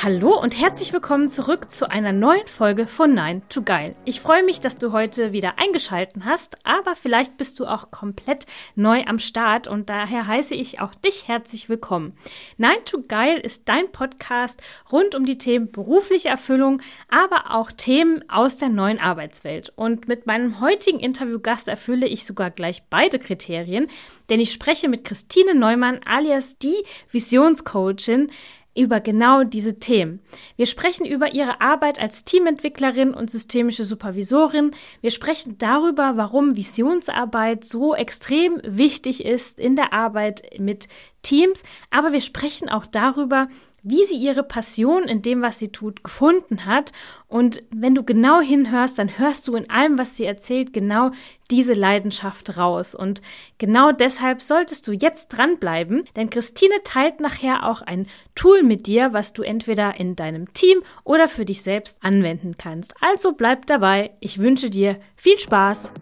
Hallo und herzlich willkommen zurück zu einer neuen Folge von Nine to Geil. Ich freue mich, dass du heute wieder eingeschalten hast, aber vielleicht bist du auch komplett neu am Start und daher heiße ich auch dich herzlich willkommen. Nine to Geil ist dein Podcast rund um die Themen berufliche Erfüllung, aber auch Themen aus der neuen Arbeitswelt. Und mit meinem heutigen Interviewgast erfülle ich sogar gleich beide Kriterien, denn ich spreche mit Christine Neumann alias die Visionscoachin, über genau diese Themen. Wir sprechen über ihre Arbeit als Teamentwicklerin und systemische Supervisorin. Wir sprechen darüber, warum Visionsarbeit so extrem wichtig ist in der Arbeit mit Teams. Aber wir sprechen auch darüber, wie sie ihre Passion in dem, was sie tut, gefunden hat. Und wenn du genau hinhörst, dann hörst du in allem, was sie erzählt, genau diese Leidenschaft raus. Und genau deshalb solltest du jetzt dranbleiben, denn Christine teilt nachher auch ein Tool mit dir, was du entweder in deinem Team oder für dich selbst anwenden kannst. Also bleib dabei. Ich wünsche dir viel Spaß.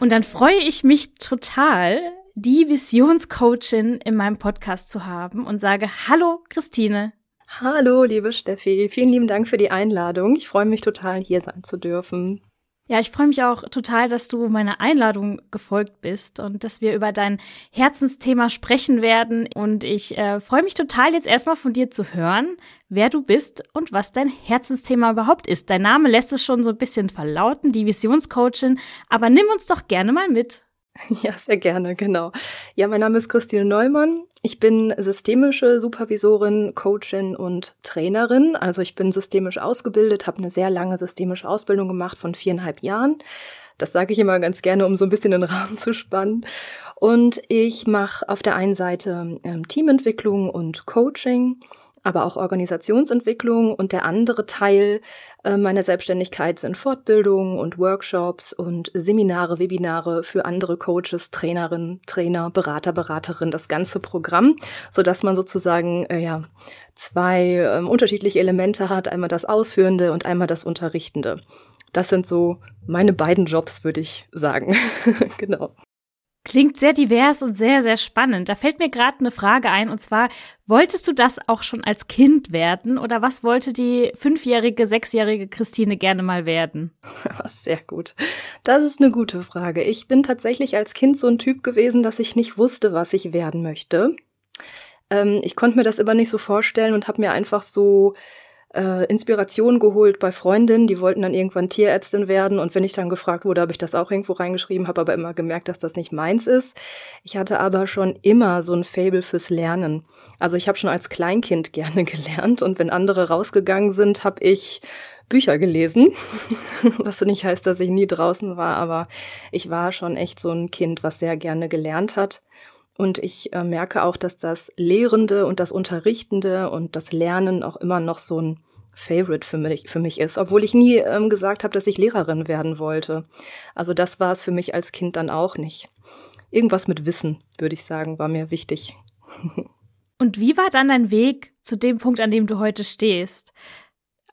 Und dann freue ich mich total, die Visionscoachin in meinem Podcast zu haben und sage Hallo Christine. Hallo, liebe Steffi. Vielen lieben Dank für die Einladung. Ich freue mich total, hier sein zu dürfen. Ja, ich freue mich auch total, dass du meiner Einladung gefolgt bist und dass wir über dein Herzensthema sprechen werden. Und ich äh, freue mich total, jetzt erstmal von dir zu hören, wer du bist und was dein Herzensthema überhaupt ist. Dein Name lässt es schon so ein bisschen verlauten, die Visionscoachin, aber nimm uns doch gerne mal mit. Ja, sehr gerne, genau. Ja, mein Name ist Christine Neumann. Ich bin systemische Supervisorin, Coachin und Trainerin. Also ich bin systemisch ausgebildet, habe eine sehr lange systemische Ausbildung gemacht von viereinhalb Jahren. Das sage ich immer ganz gerne, um so ein bisschen den Rahmen zu spannen. Und ich mache auf der einen Seite ähm, Teamentwicklung und Coaching aber auch Organisationsentwicklung und der andere Teil äh, meiner Selbstständigkeit sind Fortbildungen und Workshops und Seminare, Webinare für andere Coaches, Trainerinnen, Trainer, Berater, Beraterinnen, das ganze Programm, so dass man sozusagen äh, ja zwei äh, unterschiedliche Elemente hat, einmal das Ausführende und einmal das Unterrichtende. Das sind so meine beiden Jobs, würde ich sagen. genau. Klingt sehr divers und sehr, sehr spannend. Da fällt mir gerade eine Frage ein, und zwar, wolltest du das auch schon als Kind werden oder was wollte die fünfjährige, sechsjährige Christine gerne mal werden? Sehr gut. Das ist eine gute Frage. Ich bin tatsächlich als Kind so ein Typ gewesen, dass ich nicht wusste, was ich werden möchte. Ähm, ich konnte mir das immer nicht so vorstellen und habe mir einfach so äh, Inspiration geholt bei Freundinnen, die wollten dann irgendwann Tierärztin werden und wenn ich dann gefragt wurde, habe ich das auch irgendwo reingeschrieben, habe aber immer gemerkt, dass das nicht meins ist. Ich hatte aber schon immer so ein Fable fürs Lernen. Also ich habe schon als Kleinkind gerne gelernt und wenn andere rausgegangen sind, habe ich Bücher gelesen, was nicht heißt, dass ich nie draußen war, aber ich war schon echt so ein Kind, was sehr gerne gelernt hat. Und ich äh, merke auch, dass das Lehrende und das Unterrichtende und das Lernen auch immer noch so ein Favorite für mich, für mich ist, obwohl ich nie ähm, gesagt habe, dass ich Lehrerin werden wollte. Also das war es für mich als Kind dann auch nicht. Irgendwas mit Wissen, würde ich sagen, war mir wichtig. Und wie war dann dein Weg zu dem Punkt, an dem du heute stehst?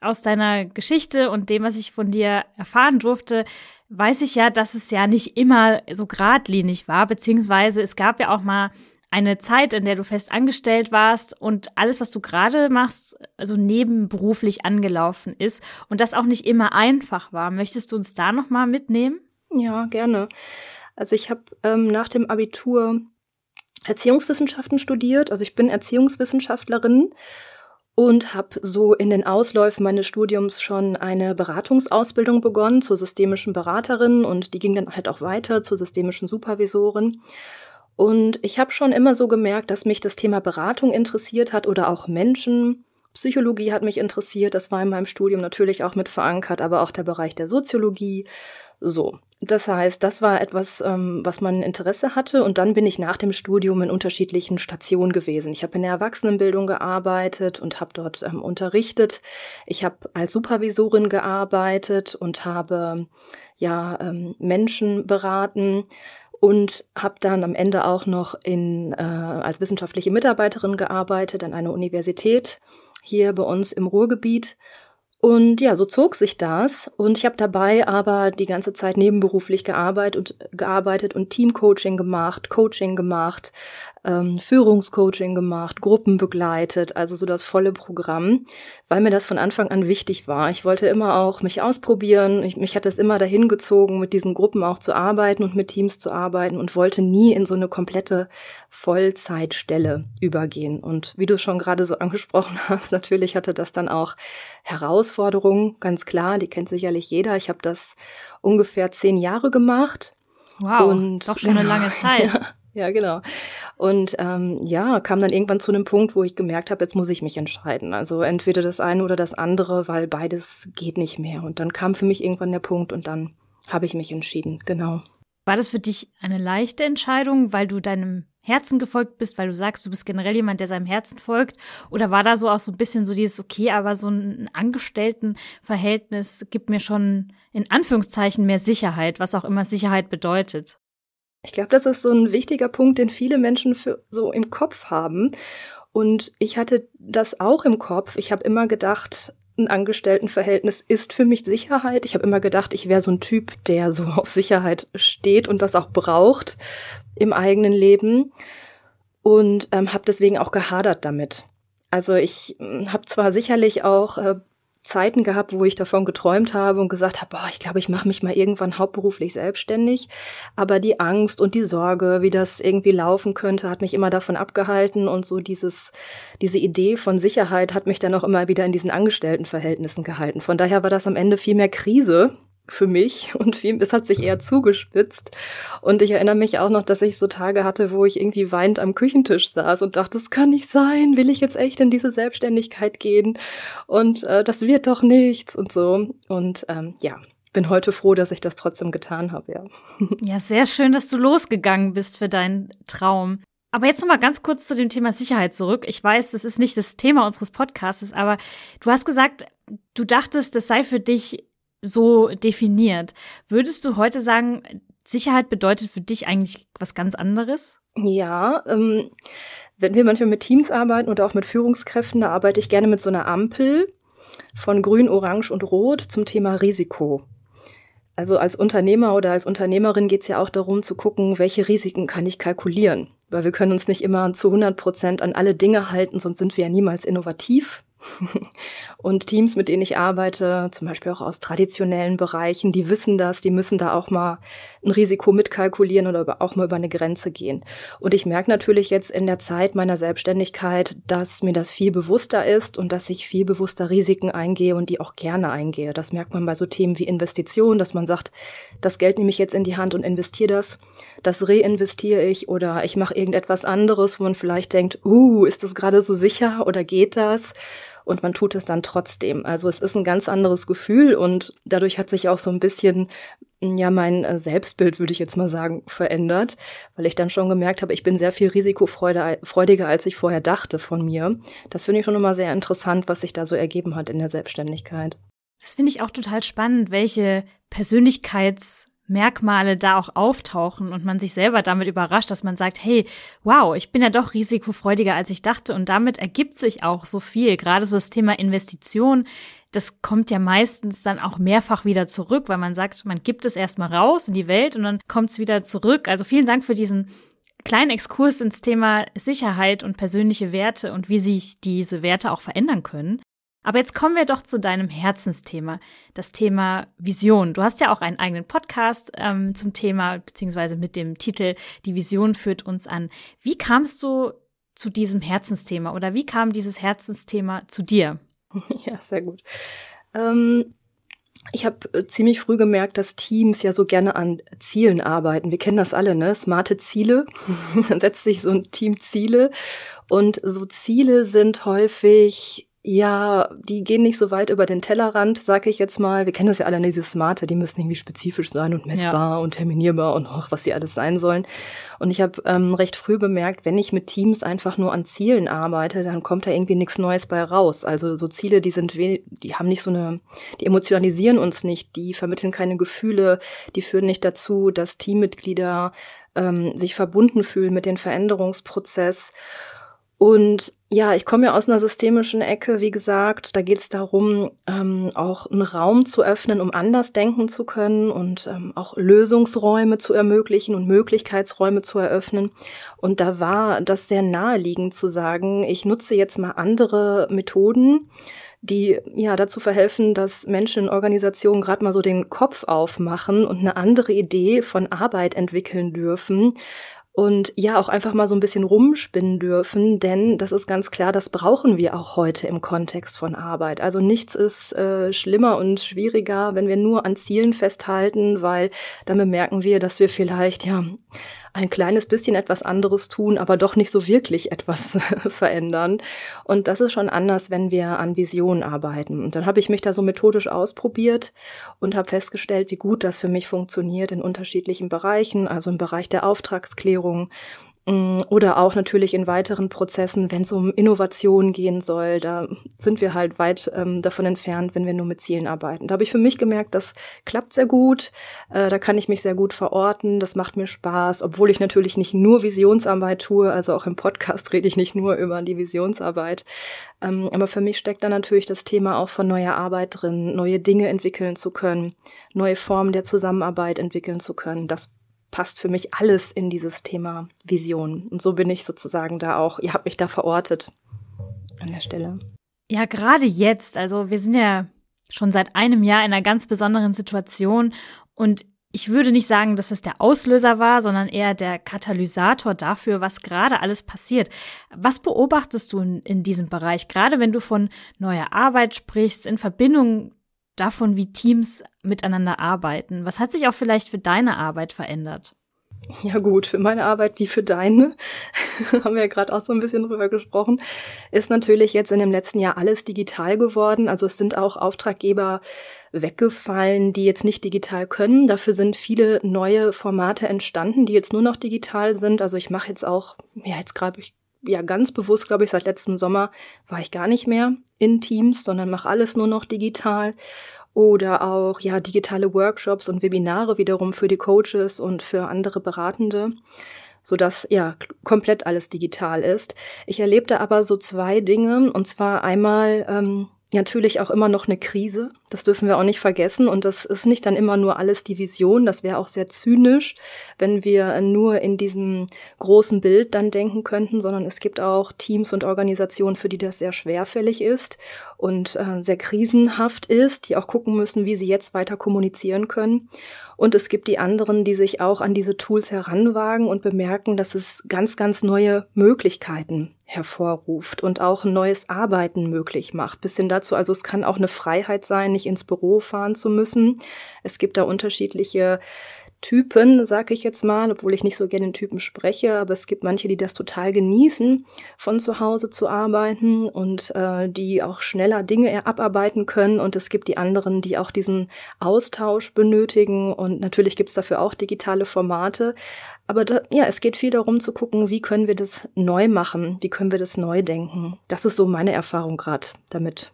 Aus deiner Geschichte und dem, was ich von dir erfahren durfte, weiß ich ja, dass es ja nicht immer so geradlinig war, beziehungsweise es gab ja auch mal eine Zeit, in der du fest angestellt warst und alles, was du gerade machst, also nebenberuflich angelaufen ist und das auch nicht immer einfach war. Möchtest du uns da noch mal mitnehmen? Ja, gerne. Also ich habe ähm, nach dem Abitur Erziehungswissenschaften studiert. Also ich bin Erziehungswissenschaftlerin und habe so in den Ausläufen meines Studiums schon eine Beratungsausbildung begonnen zur systemischen Beraterin und die ging dann halt auch weiter zur systemischen Supervisorin. Und ich habe schon immer so gemerkt, dass mich das Thema Beratung interessiert hat oder auch Menschen. Psychologie hat mich interessiert, das war in meinem Studium natürlich auch mit verankert, aber auch der Bereich der Soziologie. So, das heißt, das war etwas, ähm, was man Interesse hatte. Und dann bin ich nach dem Studium in unterschiedlichen Stationen gewesen. Ich habe in der Erwachsenenbildung gearbeitet und habe dort ähm, unterrichtet. Ich habe als Supervisorin gearbeitet und habe ja ähm, Menschen beraten. und habe dann am Ende auch noch in, äh, als wissenschaftliche Mitarbeiterin gearbeitet an einer Universität hier bei uns im Ruhrgebiet und ja, so zog sich das. Und ich habe dabei aber die ganze Zeit nebenberuflich gearbeitet und, gearbeitet und Teamcoaching gemacht, Coaching gemacht, ähm, Führungscoaching gemacht, Gruppen begleitet, also so das volle Programm, weil mir das von Anfang an wichtig war. Ich wollte immer auch mich ausprobieren. Ich, mich hat es immer dahin gezogen, mit diesen Gruppen auch zu arbeiten und mit Teams zu arbeiten und wollte nie in so eine komplette Vollzeitstelle übergehen. Und wie du schon gerade so angesprochen hast, natürlich hatte das dann auch Herausforderungen, ganz klar, die kennt sicherlich jeder. Ich habe das ungefähr zehn Jahre gemacht. Wow, und, doch schon eine lange Zeit. Ja. Ja, genau. Und ähm, ja, kam dann irgendwann zu einem Punkt, wo ich gemerkt habe, jetzt muss ich mich entscheiden. Also entweder das eine oder das andere, weil beides geht nicht mehr. Und dann kam für mich irgendwann der Punkt und dann habe ich mich entschieden, genau. War das für dich eine leichte Entscheidung, weil du deinem Herzen gefolgt bist, weil du sagst, du bist generell jemand, der seinem Herzen folgt? Oder war da so auch so ein bisschen so dieses, okay, aber so ein Angestelltenverhältnis gibt mir schon in Anführungszeichen mehr Sicherheit, was auch immer Sicherheit bedeutet? Ich glaube, das ist so ein wichtiger Punkt, den viele Menschen für, so im Kopf haben. Und ich hatte das auch im Kopf. Ich habe immer gedacht, ein Angestelltenverhältnis ist für mich Sicherheit. Ich habe immer gedacht, ich wäre so ein Typ, der so auf Sicherheit steht und das auch braucht im eigenen Leben. Und ähm, habe deswegen auch gehadert damit. Also ich hm, habe zwar sicherlich auch äh, Zeiten gehabt, wo ich davon geträumt habe und gesagt habe, boah, ich glaube, ich mache mich mal irgendwann hauptberuflich selbstständig. Aber die Angst und die Sorge, wie das irgendwie laufen könnte, hat mich immer davon abgehalten und so dieses, diese Idee von Sicherheit hat mich dann auch immer wieder in diesen Angestelltenverhältnissen gehalten. Von daher war das am Ende viel mehr Krise, für mich und viel, es hat sich eher zugespitzt. Und ich erinnere mich auch noch, dass ich so Tage hatte, wo ich irgendwie weinend am Küchentisch saß und dachte, das kann nicht sein, will ich jetzt echt in diese Selbstständigkeit gehen? Und äh, das wird doch nichts und so. Und ähm, ja, bin heute froh, dass ich das trotzdem getan habe, ja. Ja, sehr schön, dass du losgegangen bist für deinen Traum. Aber jetzt noch mal ganz kurz zu dem Thema Sicherheit zurück. Ich weiß, das ist nicht das Thema unseres Podcasts, aber du hast gesagt, du dachtest, das sei für dich so definiert. Würdest du heute sagen, Sicherheit bedeutet für dich eigentlich was ganz anderes? Ja, ähm, wenn wir manchmal mit Teams arbeiten oder auch mit Führungskräften, da arbeite ich gerne mit so einer Ampel von Grün, Orange und Rot zum Thema Risiko. Also als Unternehmer oder als Unternehmerin geht es ja auch darum zu gucken, welche Risiken kann ich kalkulieren. Weil wir können uns nicht immer zu 100 Prozent an alle Dinge halten, sonst sind wir ja niemals innovativ. Und Teams, mit denen ich arbeite, zum Beispiel auch aus traditionellen Bereichen, die wissen das, die müssen da auch mal ein Risiko mitkalkulieren oder auch mal über eine Grenze gehen. Und ich merke natürlich jetzt in der Zeit meiner Selbstständigkeit, dass mir das viel bewusster ist und dass ich viel bewusster Risiken eingehe und die auch gerne eingehe. Das merkt man bei so Themen wie Investition, dass man sagt, das Geld nehme ich jetzt in die Hand und investiere das. Das reinvestiere ich oder ich mache irgendetwas anderes, wo man vielleicht denkt, uh, ist das gerade so sicher oder geht das? Und man tut es dann trotzdem. Also es ist ein ganz anderes Gefühl und dadurch hat sich auch so ein bisschen ja mein äh, Selbstbild, würde ich jetzt mal sagen, verändert, weil ich dann schon gemerkt habe, ich bin sehr viel risikofreudiger, als ich vorher dachte von mir. Das finde ich schon immer sehr interessant, was sich da so ergeben hat in der Selbstständigkeit. Das finde ich auch total spannend, welche Persönlichkeits Merkmale da auch auftauchen und man sich selber damit überrascht, dass man sagt, hey, wow, ich bin ja doch risikofreudiger, als ich dachte. Und damit ergibt sich auch so viel. Gerade so das Thema Investition, das kommt ja meistens dann auch mehrfach wieder zurück, weil man sagt, man gibt es erstmal raus in die Welt und dann kommt es wieder zurück. Also vielen Dank für diesen kleinen Exkurs ins Thema Sicherheit und persönliche Werte und wie sich diese Werte auch verändern können. Aber jetzt kommen wir doch zu deinem Herzensthema, das Thema Vision. Du hast ja auch einen eigenen Podcast ähm, zum Thema, beziehungsweise mit dem Titel Die Vision führt uns an. Wie kamst du zu diesem Herzensthema oder wie kam dieses Herzensthema zu dir? Ja, sehr gut. Ähm, ich habe äh, ziemlich früh gemerkt, dass Teams ja so gerne an Zielen arbeiten. Wir kennen das alle, ne? Smarte Ziele. Dann setzt sich so ein Team Ziele. Und so Ziele sind häufig ja, die gehen nicht so weit über den Tellerrand, sag ich jetzt mal. Wir kennen das ja alle, diese Smarte, die müssen irgendwie spezifisch sein und messbar ja. und terminierbar und auch, was sie alles sein sollen. Und ich habe ähm, recht früh bemerkt, wenn ich mit Teams einfach nur an Zielen arbeite, dann kommt da irgendwie nichts Neues bei raus. Also so Ziele, die sind, die haben nicht so eine, die emotionalisieren uns nicht, die vermitteln keine Gefühle, die führen nicht dazu, dass Teammitglieder ähm, sich verbunden fühlen mit dem Veränderungsprozess. Und ja, ich komme ja aus einer systemischen Ecke, wie gesagt. Da geht es darum, ähm, auch einen Raum zu öffnen, um anders denken zu können und ähm, auch Lösungsräume zu ermöglichen und Möglichkeitsräume zu eröffnen. Und da war das sehr naheliegend zu sagen, ich nutze jetzt mal andere Methoden, die ja dazu verhelfen, dass Menschen in Organisationen gerade mal so den Kopf aufmachen und eine andere Idee von Arbeit entwickeln dürfen und ja auch einfach mal so ein bisschen rumspinnen dürfen, denn das ist ganz klar, das brauchen wir auch heute im Kontext von Arbeit. Also nichts ist äh, schlimmer und schwieriger, wenn wir nur an Zielen festhalten, weil dann bemerken wir, dass wir vielleicht ja ein kleines bisschen etwas anderes tun, aber doch nicht so wirklich etwas verändern. Und das ist schon anders, wenn wir an Visionen arbeiten. Und dann habe ich mich da so methodisch ausprobiert und habe festgestellt, wie gut das für mich funktioniert in unterschiedlichen Bereichen, also im Bereich der Auftragsklärung, oder auch natürlich in weiteren Prozessen, wenn es um Innovation gehen soll, da sind wir halt weit ähm, davon entfernt, wenn wir nur mit Zielen arbeiten. Da habe ich für mich gemerkt, das klappt sehr gut, äh, da kann ich mich sehr gut verorten, das macht mir Spaß, obwohl ich natürlich nicht nur Visionsarbeit tue, also auch im Podcast rede ich nicht nur über die Visionsarbeit. Ähm, aber für mich steckt da natürlich das Thema auch von neuer Arbeit drin, neue Dinge entwickeln zu können, neue Formen der Zusammenarbeit entwickeln zu können. Das passt für mich alles in dieses Thema Vision. Und so bin ich sozusagen da auch, ihr habt mich da verortet an der Stelle. Ja, gerade jetzt, also wir sind ja schon seit einem Jahr in einer ganz besonderen Situation und ich würde nicht sagen, dass es der Auslöser war, sondern eher der Katalysator dafür, was gerade alles passiert. Was beobachtest du in, in diesem Bereich, gerade wenn du von neuer Arbeit sprichst, in Verbindung davon, wie Teams miteinander arbeiten. Was hat sich auch vielleicht für deine Arbeit verändert? Ja gut, für meine Arbeit wie für deine, haben wir ja gerade auch so ein bisschen drüber gesprochen, ist natürlich jetzt in dem letzten Jahr alles digital geworden. Also es sind auch Auftraggeber weggefallen, die jetzt nicht digital können. Dafür sind viele neue Formate entstanden, die jetzt nur noch digital sind. Also ich mache jetzt auch, ja jetzt gerade ja ganz bewusst, glaube ich, seit letztem Sommer war ich gar nicht mehr in Teams, sondern mache alles nur noch digital oder auch ja digitale Workshops und Webinare wiederum für die Coaches und für andere Beratende, so dass ja komplett alles digital ist. Ich erlebte aber so zwei Dinge und zwar einmal ähm, natürlich auch immer noch eine Krise. Das dürfen wir auch nicht vergessen. Und das ist nicht dann immer nur alles die Vision. Das wäre auch sehr zynisch, wenn wir nur in diesem großen Bild dann denken könnten, sondern es gibt auch Teams und Organisationen, für die das sehr schwerfällig ist und äh, sehr krisenhaft ist, die auch gucken müssen, wie sie jetzt weiter kommunizieren können. Und es gibt die anderen, die sich auch an diese Tools heranwagen und bemerken, dass es ganz, ganz neue Möglichkeiten hervorruft und auch ein neues Arbeiten möglich macht. Bis hin dazu, also es kann auch eine Freiheit sein, nicht ins Büro fahren zu müssen. Es gibt da unterschiedliche Typen, sag ich jetzt mal, obwohl ich nicht so gerne in Typen spreche, aber es gibt manche, die das total genießen, von zu Hause zu arbeiten und äh, die auch schneller Dinge abarbeiten können. Und es gibt die anderen, die auch diesen Austausch benötigen. Und natürlich gibt es dafür auch digitale Formate. Aber da, ja, es geht viel darum zu gucken, wie können wir das neu machen, wie können wir das neu denken. Das ist so meine Erfahrung gerade damit.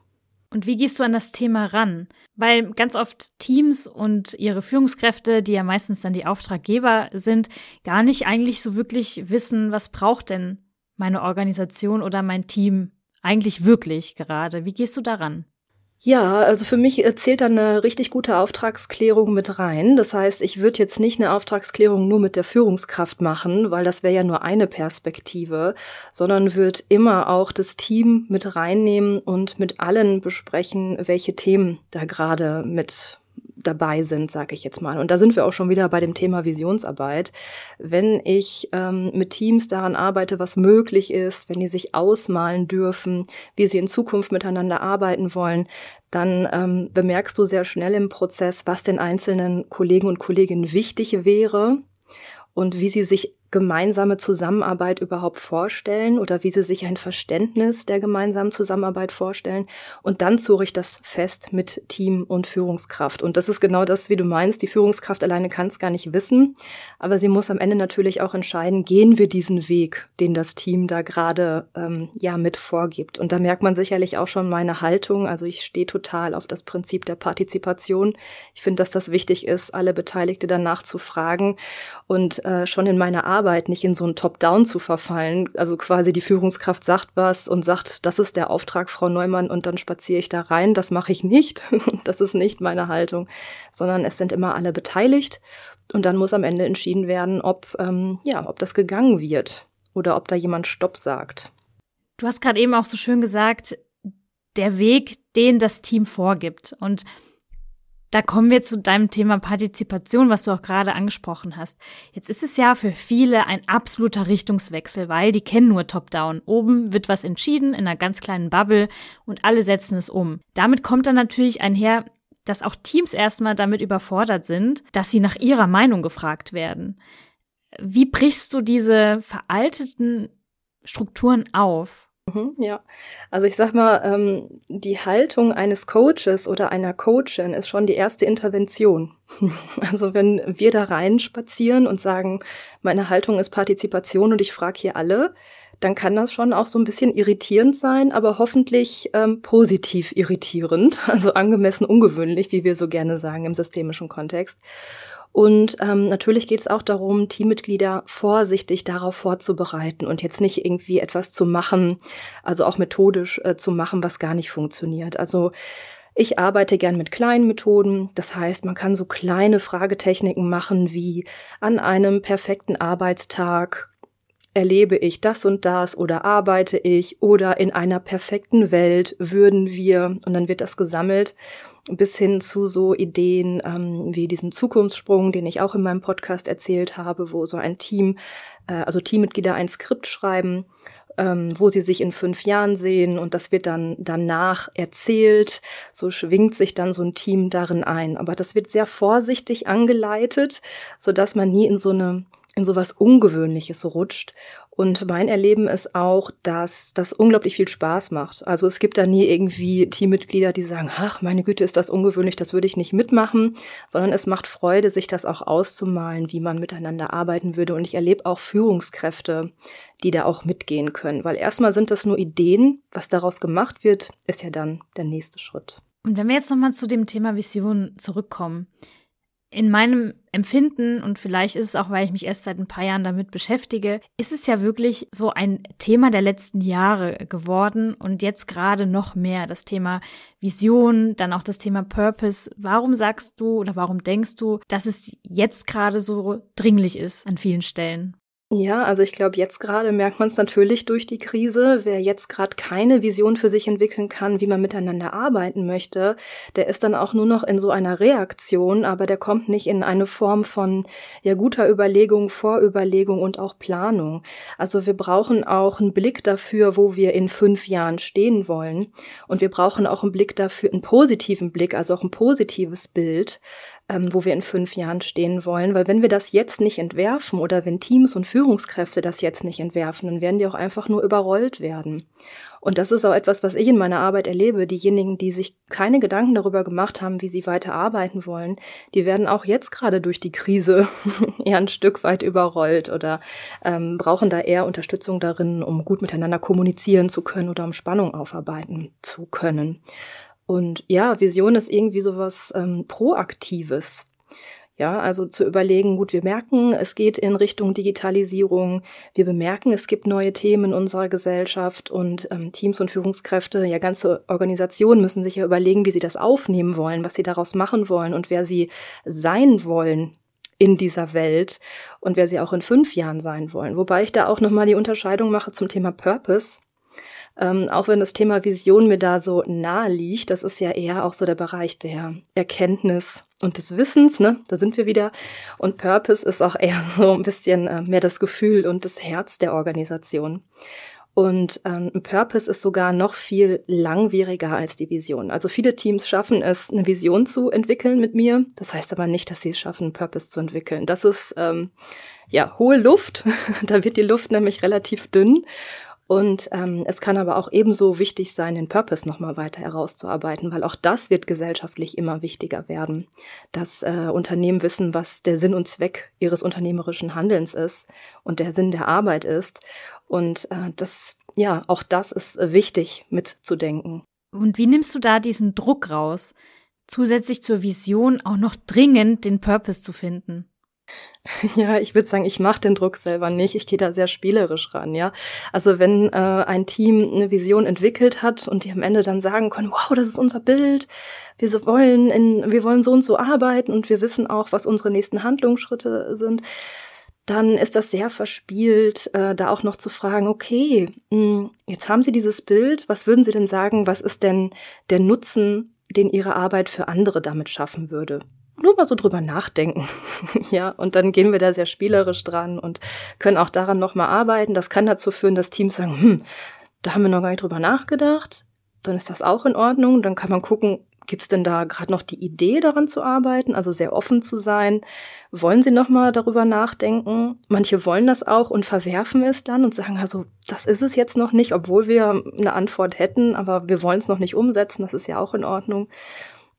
Und wie gehst du an das Thema ran? Weil ganz oft Teams und ihre Führungskräfte, die ja meistens dann die Auftraggeber sind, gar nicht eigentlich so wirklich wissen, was braucht denn meine Organisation oder mein Team eigentlich wirklich gerade? Wie gehst du daran? Ja, also für mich äh, zählt da eine richtig gute Auftragsklärung mit rein. Das heißt, ich würde jetzt nicht eine Auftragsklärung nur mit der Führungskraft machen, weil das wäre ja nur eine Perspektive, sondern würde immer auch das Team mit reinnehmen und mit allen besprechen, welche Themen da gerade mit dabei sind, sage ich jetzt mal. Und da sind wir auch schon wieder bei dem Thema Visionsarbeit. Wenn ich ähm, mit Teams daran arbeite, was möglich ist, wenn die sich ausmalen dürfen, wie sie in Zukunft miteinander arbeiten wollen, dann ähm, bemerkst du sehr schnell im Prozess, was den einzelnen Kollegen und Kolleginnen wichtig wäre und wie sie sich gemeinsame Zusammenarbeit überhaupt vorstellen oder wie sie sich ein Verständnis der gemeinsamen Zusammenarbeit vorstellen. Und dann zure ich das fest mit Team und Führungskraft. Und das ist genau das, wie du meinst. Die Führungskraft alleine kann es gar nicht wissen, aber sie muss am Ende natürlich auch entscheiden, gehen wir diesen Weg, den das Team da gerade ähm, ja mit vorgibt. Und da merkt man sicherlich auch schon meine Haltung. Also ich stehe total auf das Prinzip der Partizipation. Ich finde, dass das wichtig ist, alle Beteiligte danach zu fragen und äh, schon in meiner Arbeit Arbeit nicht in so ein Top-Down zu verfallen. Also quasi die Führungskraft sagt was und sagt, das ist der Auftrag, Frau Neumann, und dann spaziere ich da rein. Das mache ich nicht. das ist nicht meine Haltung, sondern es sind immer alle beteiligt. Und dann muss am Ende entschieden werden, ob, ähm, ja, ob das gegangen wird oder ob da jemand Stopp sagt. Du hast gerade eben auch so schön gesagt, der Weg, den das Team vorgibt. Und da kommen wir zu deinem Thema Partizipation, was du auch gerade angesprochen hast. Jetzt ist es ja für viele ein absoluter Richtungswechsel, weil die kennen nur Top-Down. Oben wird was entschieden in einer ganz kleinen Bubble und alle setzen es um. Damit kommt dann natürlich einher, dass auch Teams erstmal damit überfordert sind, dass sie nach ihrer Meinung gefragt werden. Wie brichst du diese veralteten Strukturen auf? Mhm, ja, also ich sag mal, ähm, die Haltung eines Coaches oder einer Coachin ist schon die erste Intervention. Also wenn wir da rein spazieren und sagen, meine Haltung ist Partizipation und ich frage hier alle, dann kann das schon auch so ein bisschen irritierend sein, aber hoffentlich ähm, positiv irritierend, also angemessen ungewöhnlich, wie wir so gerne sagen im systemischen Kontext. Und ähm, natürlich geht es auch darum, Teammitglieder vorsichtig darauf vorzubereiten und jetzt nicht irgendwie etwas zu machen, also auch methodisch äh, zu machen, was gar nicht funktioniert. Also ich arbeite gern mit kleinen Methoden. Das heißt, man kann so kleine Fragetechniken machen wie an einem perfekten Arbeitstag erlebe ich das und das oder arbeite ich oder in einer perfekten Welt würden wir und dann wird das gesammelt bis hin zu so Ideen ähm, wie diesen Zukunftssprung, den ich auch in meinem Podcast erzählt habe, wo so ein Team, äh, also Teammitglieder ein Skript schreiben, ähm, wo sie sich in fünf Jahren sehen und das wird dann danach erzählt. So schwingt sich dann so ein Team darin ein. Aber das wird sehr vorsichtig angeleitet, so dass man nie in so eine in sowas Ungewöhnliches rutscht und mein Erleben ist auch, dass das unglaublich viel Spaß macht. Also es gibt da nie irgendwie Teammitglieder, die sagen, ach, meine Güte, ist das ungewöhnlich, das würde ich nicht mitmachen, sondern es macht Freude, sich das auch auszumalen, wie man miteinander arbeiten würde. Und ich erlebe auch Führungskräfte, die da auch mitgehen können. Weil erstmal sind das nur Ideen, was daraus gemacht wird, ist ja dann der nächste Schritt. Und wenn wir jetzt nochmal zu dem Thema Vision zurückkommen, in meinem Empfinden, und vielleicht ist es auch, weil ich mich erst seit ein paar Jahren damit beschäftige, ist es ja wirklich so ein Thema der letzten Jahre geworden und jetzt gerade noch mehr das Thema Vision, dann auch das Thema Purpose. Warum sagst du oder warum denkst du, dass es jetzt gerade so dringlich ist an vielen Stellen? Ja, also ich glaube, jetzt gerade merkt man es natürlich durch die Krise. Wer jetzt gerade keine Vision für sich entwickeln kann, wie man miteinander arbeiten möchte, der ist dann auch nur noch in so einer Reaktion, aber der kommt nicht in eine Form von ja guter Überlegung, Vorüberlegung und auch Planung. Also wir brauchen auch einen Blick dafür, wo wir in fünf Jahren stehen wollen. Und wir brauchen auch einen Blick dafür, einen positiven Blick, also auch ein positives Bild, ähm, wo wir in fünf Jahren stehen wollen. Weil wenn wir das jetzt nicht entwerfen oder wenn Teams und Führungskräfte das jetzt nicht entwerfen, dann werden die auch einfach nur überrollt werden. Und das ist auch etwas, was ich in meiner Arbeit erlebe. Diejenigen, die sich keine Gedanken darüber gemacht haben, wie sie weiter arbeiten wollen, die werden auch jetzt gerade durch die Krise eher ein Stück weit überrollt oder ähm, brauchen da eher Unterstützung darin, um gut miteinander kommunizieren zu können oder um Spannung aufarbeiten zu können. Und ja, Vision ist irgendwie sowas ähm, Proaktives. Ja, also zu überlegen, gut, wir merken, es geht in Richtung Digitalisierung. Wir bemerken, es gibt neue Themen in unserer Gesellschaft und ähm, Teams und Führungskräfte, ja, ganze Organisationen müssen sich ja überlegen, wie sie das aufnehmen wollen, was sie daraus machen wollen und wer sie sein wollen in dieser Welt und wer sie auch in fünf Jahren sein wollen. Wobei ich da auch nochmal die Unterscheidung mache zum Thema Purpose. Ähm, auch wenn das Thema Vision mir da so nahe liegt, das ist ja eher auch so der Bereich der Erkenntnis und des Wissens, ne? Da sind wir wieder. Und Purpose ist auch eher so ein bisschen äh, mehr das Gefühl und das Herz der Organisation. Und ähm, Purpose ist sogar noch viel langwieriger als die Vision. Also viele Teams schaffen es, eine Vision zu entwickeln mit mir. Das heißt aber nicht, dass sie es schaffen, einen Purpose zu entwickeln. Das ist ähm, ja, hohe Luft. da wird die Luft nämlich relativ dünn. Und ähm, es kann aber auch ebenso wichtig sein, den Purpose nochmal weiter herauszuarbeiten, weil auch das wird gesellschaftlich immer wichtiger werden, dass äh, Unternehmen wissen, was der Sinn und Zweck ihres unternehmerischen Handelns ist und der Sinn der Arbeit ist. Und äh, das, ja, auch das ist äh, wichtig mitzudenken. Und wie nimmst du da diesen Druck raus, zusätzlich zur Vision auch noch dringend den Purpose zu finden? Ja, ich würde sagen, ich mache den Druck selber nicht. Ich gehe da sehr spielerisch ran, ja. Also wenn äh, ein Team eine Vision entwickelt hat und die am Ende dann sagen können, wow, das ist unser Bild, wir so wollen in, wir wollen so und so arbeiten und wir wissen auch, was unsere nächsten Handlungsschritte sind, dann ist das sehr verspielt, äh, da auch noch zu fragen, okay, mh, hm, jetzt haben Sie dieses Bild, was würden Sie denn sagen, was ist denn der Nutzen, den Ihre Arbeit für andere damit schaffen würde? Nur mal so drüber nachdenken. ja, und dann gehen wir da sehr spielerisch dran und können auch daran nochmal arbeiten. Das kann dazu führen, dass Teams sagen, hm, da haben wir noch gar nicht drüber nachgedacht. Dann ist das auch in Ordnung. Dann kann man gucken, gibt es denn da gerade noch die Idee daran zu arbeiten, also sehr offen zu sein? Wollen sie nochmal darüber nachdenken? Manche wollen das auch und verwerfen es dann und sagen, also das ist es jetzt noch nicht, obwohl wir eine Antwort hätten, aber wir wollen es noch nicht umsetzen, das ist ja auch in Ordnung.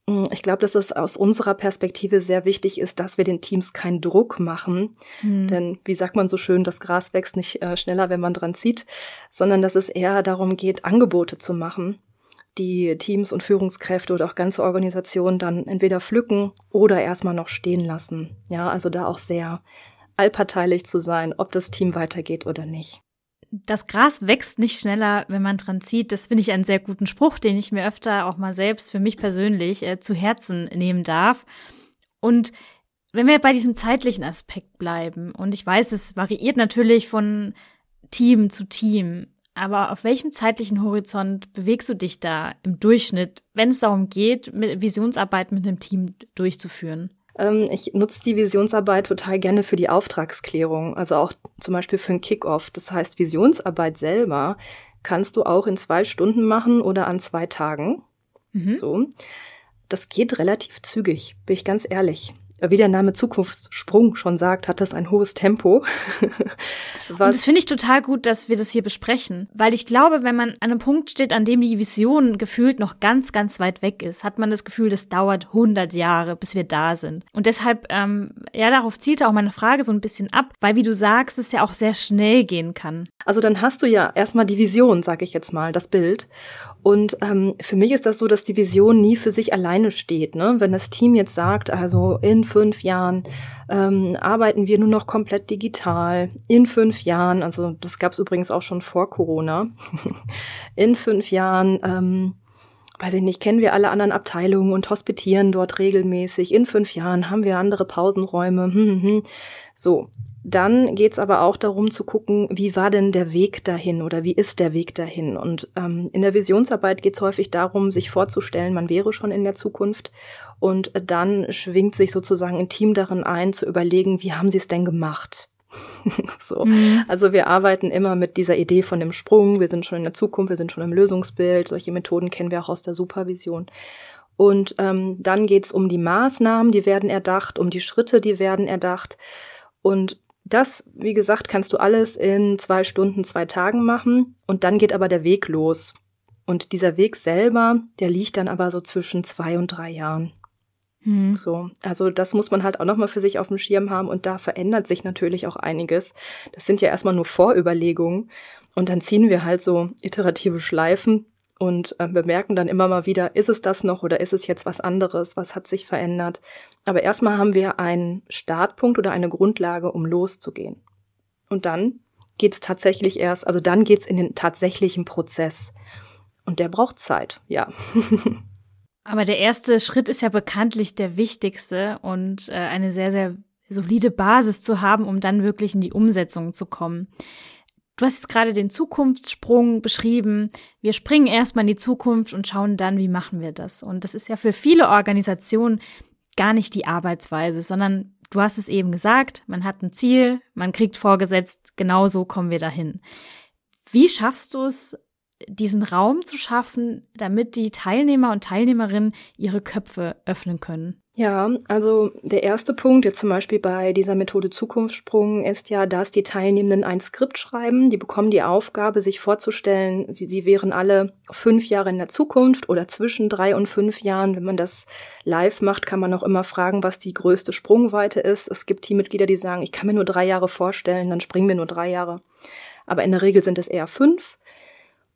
Mm, ich glaube, dass es aus unserer Perspektive sehr wichtig ist, dass wir den Teams keinen Druck machen. Mhm. Denn wie sagt man so schön, das Gras wächst nicht äh, schneller, wenn man dran zieht, sondern dass es eher darum geht, Angebote zu machen, die Teams und Führungskräfte oder auch ganze Organisationen dann entweder pflücken oder erstmal noch stehen lassen. Ja, also da auch sehr allparteilich zu sein, ob das Team weitergeht oder nicht das Gras wächst nicht schneller, wenn man dran zieht. Das finde ich einen sehr guten Spruch, den ich mir öfter auch mal selbst für mich persönlich äh, zu Herzen nehmen darf. Und wenn wir bei diesem zeitlichen Aspekt bleiben, und ich weiß, es variiert natürlich von Team zu Team, aber auf welchem zeitlichen Horizont bewegst du dich da im Durchschnitt, wenn es darum geht, Visionsarbeit mit einem Team durchzuführen? Ähm, ich nutze die Visionsarbeit total gerne für die Auftragsklärung, also auch zum Beispiel für einen Kickoff. Das heißt, Visionsarbeit selber kannst du auch in zwei Stunden machen oder an zwei Tagen. Mhm. So. Das geht relativ zügig, bin ich ganz ehrlich wie der Name Zukunftssprung schon sagt, hat das ein hohes Tempo. Und das finde ich total gut, dass wir das hier besprechen, weil ich glaube, wenn man an einem Punkt steht, an dem die Vision gefühlt noch ganz, ganz weit weg ist, hat man das Gefühl, das dauert 100 Jahre, bis wir da sind. Und deshalb, ähm, ja, darauf zielte auch meine Frage so ein bisschen ab, weil wie du sagst, es ja auch sehr schnell gehen kann. Also dann hast du ja erstmal die Vision, sag ich jetzt mal, das Bild. Und ähm, für mich ist das so, dass die Vision nie für sich alleine steht. Ne? Wenn das Team jetzt sagt, also in fünf Jahren ähm, arbeiten wir nur noch komplett digital, in fünf Jahren, also das gab es übrigens auch schon vor Corona, in fünf Jahren, ähm, weiß ich nicht, kennen wir alle anderen Abteilungen und hospitieren dort regelmäßig. In fünf Jahren haben wir andere Pausenräume. Hm, hm, hm. So, dann geht's aber auch darum zu gucken, wie war denn der Weg dahin oder wie ist der Weg dahin. Und ähm, in der Visionsarbeit geht's häufig darum, sich vorzustellen, man wäre schon in der Zukunft. Und dann schwingt sich sozusagen ein Team darin ein, zu überlegen, wie haben sie es denn gemacht? so. Mhm. Also wir arbeiten immer mit dieser Idee von dem Sprung. Wir sind schon in der Zukunft, wir sind schon im Lösungsbild. Solche Methoden kennen wir auch aus der Supervision. Und ähm, dann geht's um die Maßnahmen, die werden erdacht, um die Schritte, die werden erdacht. Und das, wie gesagt, kannst du alles in zwei Stunden, zwei Tagen machen. Und dann geht aber der Weg los. Und dieser Weg selber, der liegt dann aber so zwischen zwei und drei Jahren. Mhm. So, also das muss man halt auch nochmal für sich auf dem Schirm haben und da verändert sich natürlich auch einiges. Das sind ja erstmal nur Vorüberlegungen und dann ziehen wir halt so iterative Schleifen und äh, bemerken dann immer mal wieder, ist es das noch oder ist es jetzt was anderes, was hat sich verändert. Aber erstmal haben wir einen Startpunkt oder eine Grundlage, um loszugehen. Und dann geht's tatsächlich erst, also dann geht's in den tatsächlichen Prozess. Und der braucht Zeit, ja. Aber der erste Schritt ist ja bekanntlich der wichtigste und äh, eine sehr, sehr solide Basis zu haben, um dann wirklich in die Umsetzung zu kommen. Du hast jetzt gerade den Zukunftssprung beschrieben. Wir springen erstmal in die Zukunft und schauen dann, wie machen wir das. Und das ist ja für viele Organisationen gar nicht die Arbeitsweise, sondern du hast es eben gesagt, man hat ein Ziel, man kriegt vorgesetzt, genau so kommen wir dahin. Wie schaffst du es, diesen Raum zu schaffen, damit die Teilnehmer und Teilnehmerinnen ihre Köpfe öffnen können? Ja, also der erste Punkt jetzt zum Beispiel bei dieser Methode Zukunftssprung ist ja, dass die Teilnehmenden ein Skript schreiben. Die bekommen die Aufgabe, sich vorzustellen, sie wären alle fünf Jahre in der Zukunft oder zwischen drei und fünf Jahren. Wenn man das live macht, kann man auch immer fragen, was die größte Sprungweite ist. Es gibt Teammitglieder, die sagen, ich kann mir nur drei Jahre vorstellen, dann springen wir nur drei Jahre. Aber in der Regel sind es eher fünf.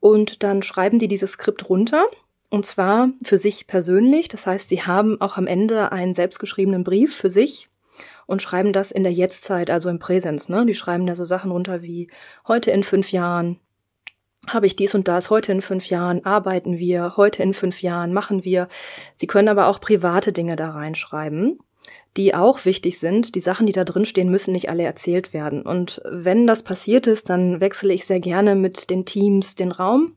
Und dann schreiben die dieses Skript runter und zwar für sich persönlich. Das heißt, sie haben auch am Ende einen selbstgeschriebenen Brief für sich und schreiben das in der Jetztzeit, also im Präsens. Ne? Die schreiben da so Sachen runter wie heute in fünf Jahren habe ich dies und das, heute in fünf Jahren arbeiten wir, heute in fünf Jahren machen wir. Sie können aber auch private Dinge da reinschreiben, die auch wichtig sind. Die Sachen, die da drin stehen, müssen nicht alle erzählt werden. Und wenn das passiert ist, dann wechsle ich sehr gerne mit den Teams den Raum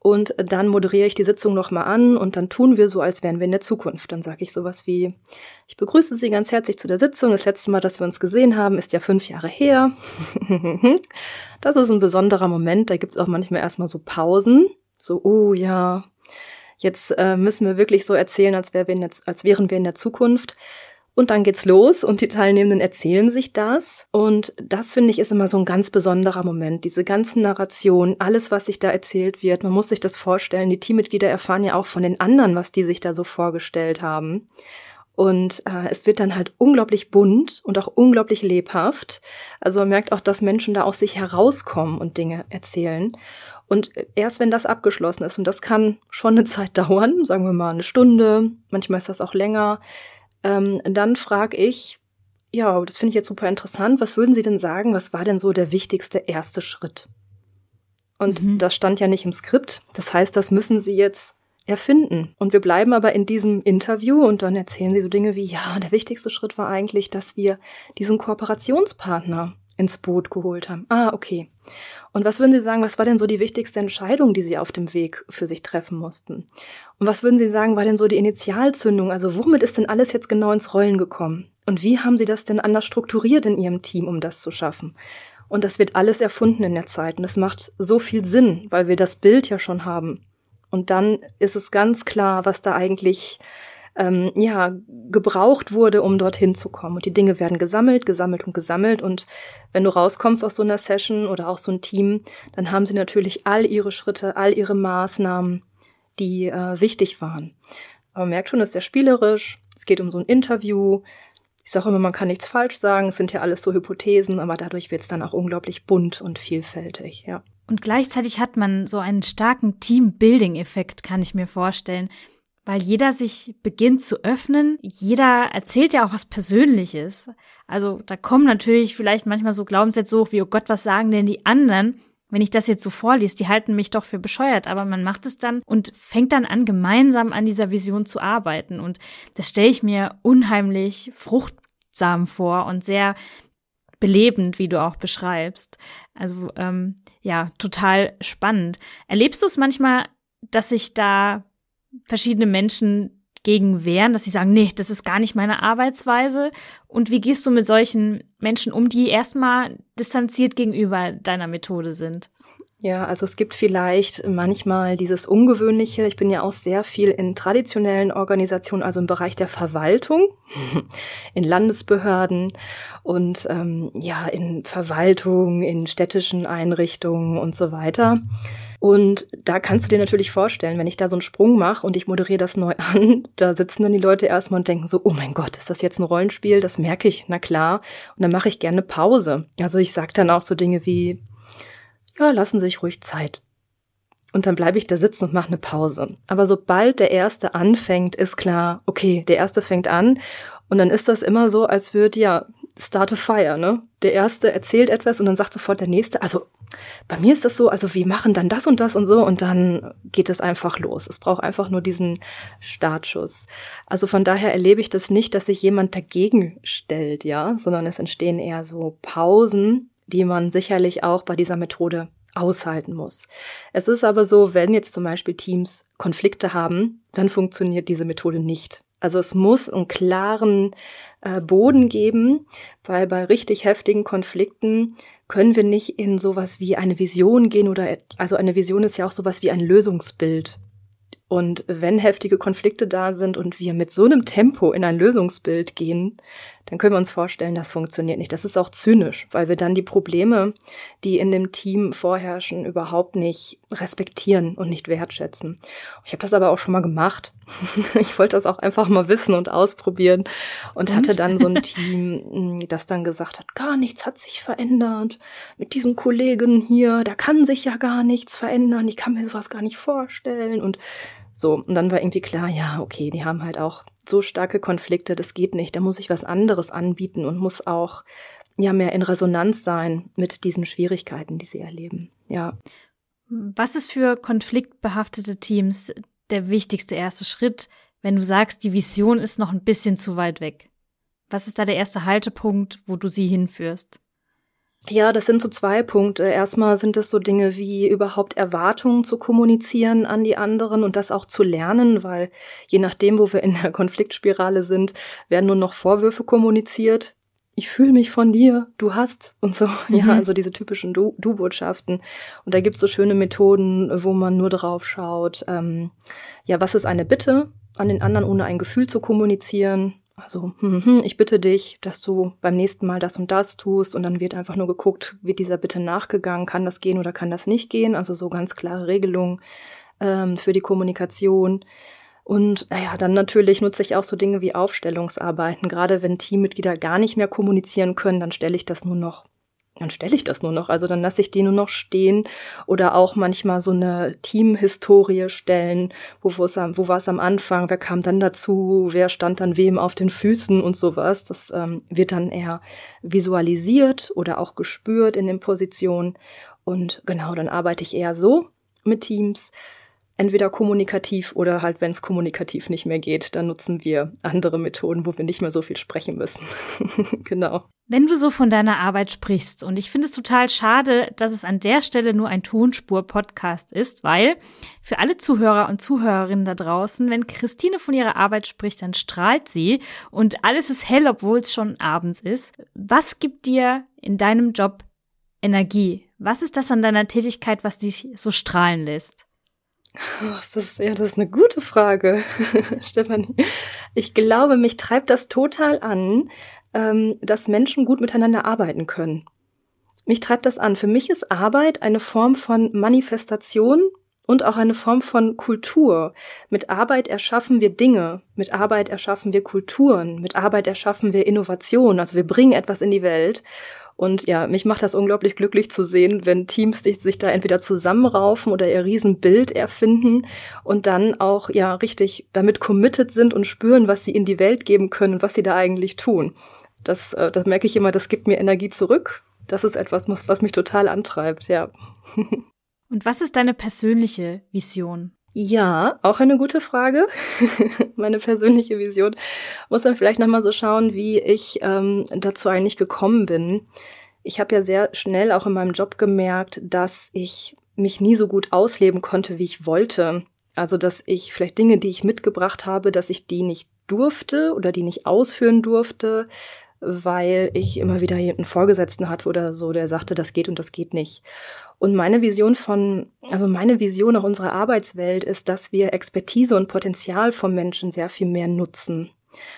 und dann moderiere ich die Sitzung nochmal an und dann tun wir so, als wären wir in der Zukunft. Dann sage ich sowas wie, ich begrüße Sie ganz herzlich zu der Sitzung. Das letzte Mal, dass wir uns gesehen haben, ist ja fünf Jahre her. das ist ein besonderer Moment. Da gibt es auch manchmal erstmal so Pausen. So, oh ja, jetzt äh, müssen wir wirklich so erzählen, als, wär wir der, als wären wir in der Zukunft. Und dann geht's los und die Teilnehmenden erzählen sich das. Und das finde ich ist immer so ein ganz besonderer Moment. Diese ganzen Narrationen, alles, was sich da erzählt wird. Man muss sich das vorstellen. Die Teammitglieder erfahren ja auch von den anderen, was die sich da so vorgestellt haben. Und äh, es wird dann halt unglaublich bunt und auch unglaublich lebhaft. Also man merkt auch, dass Menschen da aus sich herauskommen und Dinge erzählen. Und erst wenn das abgeschlossen ist, und das kann schon eine Zeit dauern, sagen wir mal eine Stunde, manchmal ist das auch länger, ähm, dann frage ich, ja, das finde ich jetzt super interessant. Was würden Sie denn sagen, was war denn so der wichtigste erste Schritt? Und mhm. das stand ja nicht im Skript. Das heißt, das müssen Sie jetzt erfinden. Und wir bleiben aber in diesem Interview und dann erzählen Sie so Dinge wie, ja, der wichtigste Schritt war eigentlich, dass wir diesen Kooperationspartner ins Boot geholt haben. Ah, okay. Und was würden Sie sagen, was war denn so die wichtigste Entscheidung, die Sie auf dem Weg für sich treffen mussten? Und was würden Sie sagen, war denn so die Initialzündung? Also womit ist denn alles jetzt genau ins Rollen gekommen? Und wie haben Sie das denn anders strukturiert in Ihrem Team, um das zu schaffen? Und das wird alles erfunden in der Zeit. Und es macht so viel Sinn, weil wir das Bild ja schon haben. Und dann ist es ganz klar, was da eigentlich ähm, ja, gebraucht wurde, um dorthin zu kommen. Und die Dinge werden gesammelt, gesammelt und gesammelt. Und wenn du rauskommst aus so einer Session oder auch so ein Team, dann haben sie natürlich all ihre Schritte, all ihre Maßnahmen, die äh, wichtig waren. Aber man merkt schon, es ist sehr spielerisch. Es geht um so ein Interview. Ich sage immer, man kann nichts falsch sagen. Es sind ja alles so Hypothesen, aber dadurch wird es dann auch unglaublich bunt und vielfältig, ja. Und gleichzeitig hat man so einen starken Team-Building-Effekt, kann ich mir vorstellen weil jeder sich beginnt zu öffnen. Jeder erzählt ja auch was Persönliches. Also da kommen natürlich vielleicht manchmal so Glaubenssätze hoch wie, oh Gott, was sagen denn die anderen? Wenn ich das jetzt so vorlies, die halten mich doch für bescheuert, aber man macht es dann und fängt dann an, gemeinsam an dieser Vision zu arbeiten. Und das stelle ich mir unheimlich fruchtsam vor und sehr belebend, wie du auch beschreibst. Also ähm, ja, total spannend. Erlebst du es manchmal, dass sich da verschiedene Menschen gegen wehren, dass sie sagen, nee, das ist gar nicht meine Arbeitsweise? Und wie gehst du mit solchen Menschen um, die erstmal distanziert gegenüber deiner Methode sind? Ja, also es gibt vielleicht manchmal dieses Ungewöhnliche. Ich bin ja auch sehr viel in traditionellen Organisationen, also im Bereich der Verwaltung, in Landesbehörden und ähm, ja, in Verwaltung, in städtischen Einrichtungen und so weiter. Und da kannst du dir natürlich vorstellen, wenn ich da so einen Sprung mache und ich moderiere das neu an, da sitzen dann die Leute erstmal und denken so, oh mein Gott, ist das jetzt ein Rollenspiel? Das merke ich, na klar. Und dann mache ich gerne Pause. Also ich sage dann auch so Dinge wie, ja, lassen Sie sich ruhig Zeit. Und dann bleibe ich da sitzen und mache eine Pause. Aber sobald der Erste anfängt, ist klar, okay, der Erste fängt an. Und dann ist das immer so, als würde ja start a fire, ne? Der Erste erzählt etwas und dann sagt sofort der Nächste, also bei mir ist das so, also wir machen dann das und das und so und dann geht es einfach los. Es braucht einfach nur diesen Startschuss. Also von daher erlebe ich das nicht, dass sich jemand dagegen stellt, ja, sondern es entstehen eher so Pausen, die man sicherlich auch bei dieser Methode aushalten muss. Es ist aber so, wenn jetzt zum Beispiel Teams Konflikte haben, dann funktioniert diese Methode nicht. Also es muss einen klaren äh, Boden geben, weil bei richtig heftigen Konflikten können wir nicht in sowas wie eine Vision gehen oder also eine Vision ist ja auch sowas wie ein Lösungsbild. Und wenn heftige Konflikte da sind und wir mit so einem Tempo in ein Lösungsbild gehen, dann können wir uns vorstellen, das funktioniert nicht. Das ist auch zynisch, weil wir dann die Probleme, die in dem Team vorherrschen, überhaupt nicht respektieren und nicht wertschätzen. Ich habe das aber auch schon mal gemacht. ich wollte das auch einfach mal wissen und ausprobieren und, und? hatte dann so ein Team, das dann gesagt hat, gar nichts hat sich verändert. Mit diesem Kollegen hier, da kann sich ja gar nichts verändern. Ich kann mir sowas gar nicht vorstellen und so, und dann war irgendwie klar, ja, okay, die haben halt auch so starke Konflikte, das geht nicht. Da muss ich was anderes anbieten und muss auch ja mehr in Resonanz sein mit diesen Schwierigkeiten, die sie erleben. Ja. Was ist für konfliktbehaftete Teams der wichtigste erste Schritt, wenn du sagst, die Vision ist noch ein bisschen zu weit weg? Was ist da der erste Haltepunkt, wo du sie hinführst? Ja, das sind so zwei Punkte. Erstmal sind es so Dinge wie überhaupt Erwartungen zu kommunizieren an die anderen und das auch zu lernen, weil je nachdem, wo wir in der Konfliktspirale sind, werden nur noch Vorwürfe kommuniziert. Ich fühle mich von dir, du hast und so. Mhm. Ja, also diese typischen Du-Botschaften. Und da gibt's so schöne Methoden, wo man nur drauf schaut. Ähm, ja, was ist eine Bitte an den anderen, ohne ein Gefühl zu kommunizieren? Also hm, hm, ich bitte dich, dass du beim nächsten Mal das und das tust und dann wird einfach nur geguckt, wird dieser Bitte nachgegangen, kann das gehen oder kann das nicht gehen, also so ganz klare Regelungen ähm, für die Kommunikation. Und naja, dann natürlich nutze ich auch so Dinge wie Aufstellungsarbeiten. Gerade wenn Teammitglieder gar nicht mehr kommunizieren können, dann stelle ich das nur noch dann stelle ich das nur noch. Also dann lasse ich die nur noch stehen oder auch manchmal so eine Teamhistorie stellen, wo, wo, war es am Anfang, wer kam dann dazu, wer stand dann wem auf den Füßen und sowas. Das ähm, wird dann eher visualisiert oder auch gespürt in den Positionen. Und genau, dann arbeite ich eher so mit Teams entweder kommunikativ oder halt, wenn es kommunikativ nicht mehr geht, dann nutzen wir andere Methoden, wo wir nicht mehr so viel sprechen müssen. genau. Wenn du so von deiner Arbeit sprichst, und ich finde es total schade, dass es an der Stelle nur ein Tonspur-Podcast ist, weil für alle Zuhörer und Zuhörerinnen da draußen, wenn Christine von ihrer Arbeit spricht, dann strahlt sie und alles ist hell, obwohl es schon abends ist. Was gibt dir in deinem Job Energie? Was ist das an deiner Tätigkeit, was dich so strahlen lässt? Das ist, ja, das ist eine gute Frage, Stefanie. Ich glaube, mich treibt das total an, ähm, dass Menschen gut miteinander arbeiten können. Mich treibt das an. Für mich ist Arbeit eine Form von Manifestation und auch eine Form von Kultur. Mit Arbeit erschaffen wir Dinge, mit Arbeit erschaffen wir Kulturen, mit Arbeit erschaffen wir Innovation. Also wir bringen etwas in die Welt. Und ja, mich macht das unglaublich glücklich zu sehen, wenn Teams sich, da entweder zusammenraufen oder ihr Riesenbild erfinden und dann auch ja richtig damit committed sind und spüren, was sie in die Welt geben können und was sie da eigentlich tun. Das, äh, das merke ich immer, das gibt mir Energie zurück. Das ist etwas, was mich total antreibt, ja. Und was ist deine persönliche Vision? Ja, auch eine gute Frage. Meine persönliche Vision muss man vielleicht nochmal so schauen, wie ich ähm, dazu eigentlich gekommen bin. Ich habe ja sehr schnell auch in meinem Job gemerkt, dass ich mich nie so gut ausleben konnte, wie ich wollte. Also, dass ich vielleicht Dinge, die ich mitgebracht habe, dass ich die nicht durfte oder die nicht ausführen durfte, weil ich immer wieder einen Vorgesetzten hatte oder so, der sagte, das geht und das geht nicht. Und meine Vision von, also meine Vision auch unserer Arbeitswelt ist, dass wir Expertise und Potenzial vom Menschen sehr viel mehr nutzen.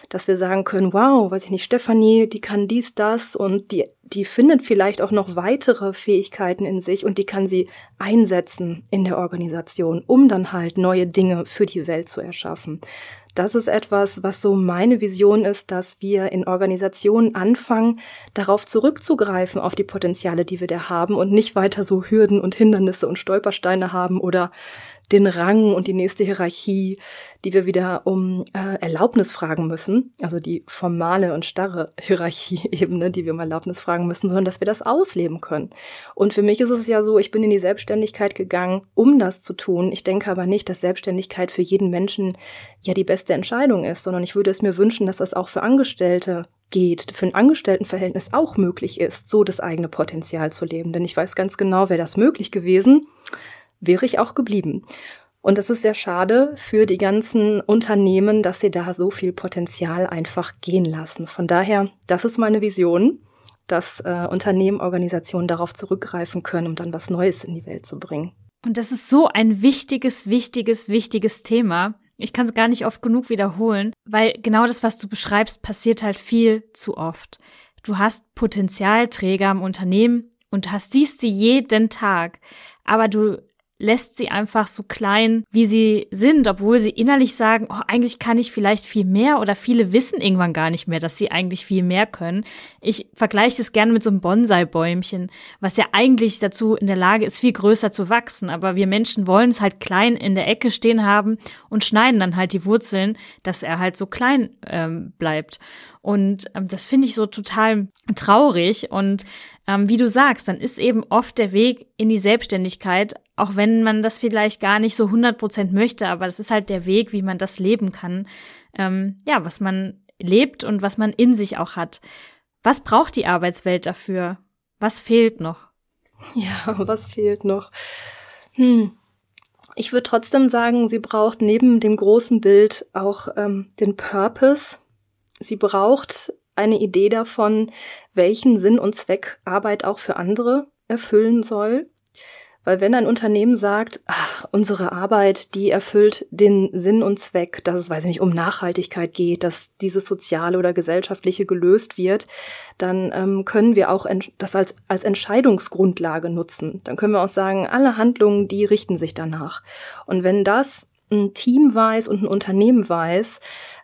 Dass wir sagen können, wow, weiß ich nicht, Stefanie, die kann dies, das und die, die findet vielleicht auch noch weitere Fähigkeiten in sich und die kann sie einsetzen in der Organisation, um dann halt neue Dinge für die Welt zu erschaffen das ist etwas, was so meine Vision ist, dass wir in Organisationen anfangen, darauf zurückzugreifen, auf die Potenziale, die wir da haben und nicht weiter so Hürden und Hindernisse und Stolpersteine haben oder den Rang und die nächste Hierarchie, die wir wieder um äh, Erlaubnis fragen müssen, also die formale und starre Hierarchieebene, die wir um Erlaubnis fragen müssen, sondern dass wir das ausleben können. Und für mich ist es ja so, ich bin in die Selbstständigkeit gegangen, um das zu tun. Ich denke aber nicht, dass Selbstständigkeit für jeden Menschen ja die beste Entscheidung ist, sondern ich würde es mir wünschen, dass das auch für Angestellte geht, für ein Angestelltenverhältnis auch möglich ist, so das eigene Potenzial zu leben. Denn ich weiß ganz genau, wäre das möglich gewesen, wäre ich auch geblieben. Und es ist sehr schade für die ganzen Unternehmen, dass sie da so viel Potenzial einfach gehen lassen. Von daher, das ist meine Vision, dass äh, Unternehmen, Organisationen darauf zurückgreifen können, um dann was Neues in die Welt zu bringen. Und das ist so ein wichtiges, wichtiges, wichtiges Thema. Ich kann es gar nicht oft genug wiederholen, weil genau das, was du beschreibst, passiert halt viel zu oft. Du hast Potenzialträger im Unternehmen und hast, siehst sie jeden Tag, aber du lässt sie einfach so klein, wie sie sind, obwohl sie innerlich sagen, oh, eigentlich kann ich vielleicht viel mehr oder viele wissen irgendwann gar nicht mehr, dass sie eigentlich viel mehr können. Ich vergleiche das gerne mit so einem Bonsai-Bäumchen, was ja eigentlich dazu in der Lage ist, viel größer zu wachsen, aber wir Menschen wollen es halt klein in der Ecke stehen haben und schneiden dann halt die Wurzeln, dass er halt so klein ähm, bleibt. Und ähm, das finde ich so total traurig. Und ähm, wie du sagst, dann ist eben oft der Weg in die Selbstständigkeit, auch wenn man das vielleicht gar nicht so 100 Prozent möchte, aber das ist halt der Weg, wie man das leben kann. Ähm, ja, was man lebt und was man in sich auch hat. Was braucht die Arbeitswelt dafür? Was fehlt noch? Ja, was fehlt noch? Hm. Ich würde trotzdem sagen, sie braucht neben dem großen Bild auch ähm, den Purpose. Sie braucht eine Idee davon, welchen Sinn und Zweck Arbeit auch für andere erfüllen soll. Weil wenn ein Unternehmen sagt, ach, unsere Arbeit, die erfüllt den Sinn und Zweck, dass es, weiß ich nicht, um Nachhaltigkeit geht, dass dieses soziale oder gesellschaftliche gelöst wird, dann ähm, können wir auch das als, als Entscheidungsgrundlage nutzen. Dann können wir auch sagen, alle Handlungen, die richten sich danach. Und wenn das ein Team weiß und ein Unternehmen weiß,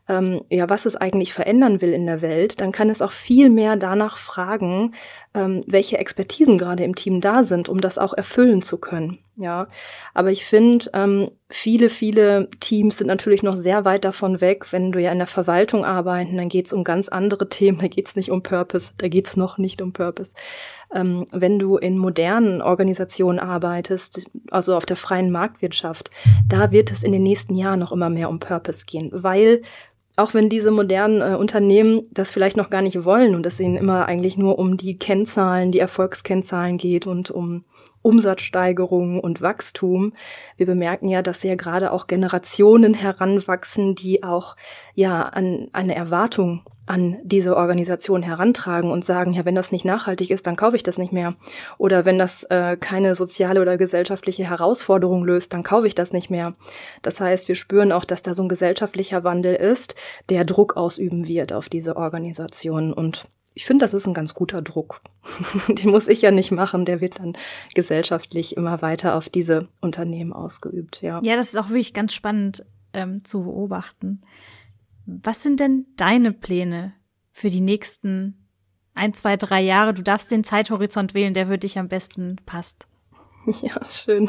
ähm, ja, was es eigentlich verändern will in der Welt, dann kann es auch viel mehr danach fragen, ähm, welche Expertisen gerade im Team da sind, um das auch erfüllen zu können. Ja, aber ich finde, ähm, viele, viele Teams sind natürlich noch sehr weit davon weg. Wenn du ja in der Verwaltung arbeiten, dann geht es um ganz andere Themen. Da geht es nicht um Purpose, da geht es noch nicht um Purpose. Ähm, wenn du in modernen Organisationen arbeitest, also auf der freien Marktwirtschaft, da wird es in den nächsten Jahren noch immer mehr um Purpose gehen, weil auch wenn diese modernen äh, Unternehmen das vielleicht noch gar nicht wollen und es ihnen immer eigentlich nur um die Kennzahlen, die Erfolgskennzahlen geht und um Umsatzsteigerung und Wachstum. Wir bemerken ja, dass ja gerade auch Generationen heranwachsen, die auch ja an eine Erwartung an diese Organisation herantragen und sagen, ja, wenn das nicht nachhaltig ist, dann kaufe ich das nicht mehr. Oder wenn das äh, keine soziale oder gesellschaftliche Herausforderung löst, dann kaufe ich das nicht mehr. Das heißt, wir spüren auch, dass da so ein gesellschaftlicher Wandel ist, der Druck ausüben wird auf diese Organisation. Und ich finde, das ist ein ganz guter Druck. Den muss ich ja nicht machen, der wird dann gesellschaftlich immer weiter auf diese Unternehmen ausgeübt, ja. Ja, das ist auch wirklich ganz spannend ähm, zu beobachten. Was sind denn deine Pläne für die nächsten ein, zwei, drei Jahre? Du darfst den Zeithorizont wählen, der für dich am besten passt. Ja, schön.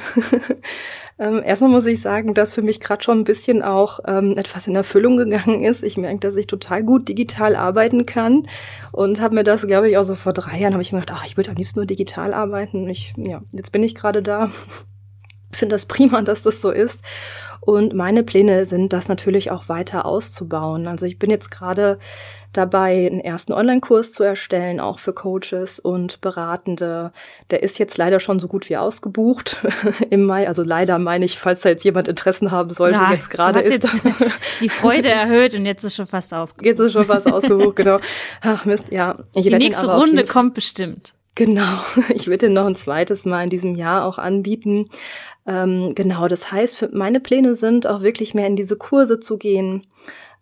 ähm, erstmal muss ich sagen, dass für mich gerade schon ein bisschen auch ähm, etwas in Erfüllung gegangen ist. Ich merke, dass ich total gut digital arbeiten kann und habe mir das, glaube ich, auch so vor drei Jahren habe ich mir gedacht, ach, ich würde am liebsten nur digital arbeiten. Ich, ja, jetzt bin ich gerade da. Finde das prima, dass das so ist. Und meine Pläne sind, das natürlich auch weiter auszubauen. Also ich bin jetzt gerade dabei, einen ersten Online-Kurs zu erstellen, auch für Coaches und Beratende. Der ist jetzt leider schon so gut wie ausgebucht im Mai. Also leider meine ich, falls da jetzt jemand Interessen haben sollte, Na, jetzt gerade ist. Jetzt die Freude erhöht und jetzt ist schon fast ausgebucht. Jetzt ist schon fast ausgebucht, genau. Ach Mist, ja. Ich die nächste Runde kommt bestimmt. Genau, ich würde noch ein zweites Mal in diesem Jahr auch anbieten. Ähm, genau, das heißt, meine Pläne sind auch wirklich mehr in diese Kurse zu gehen,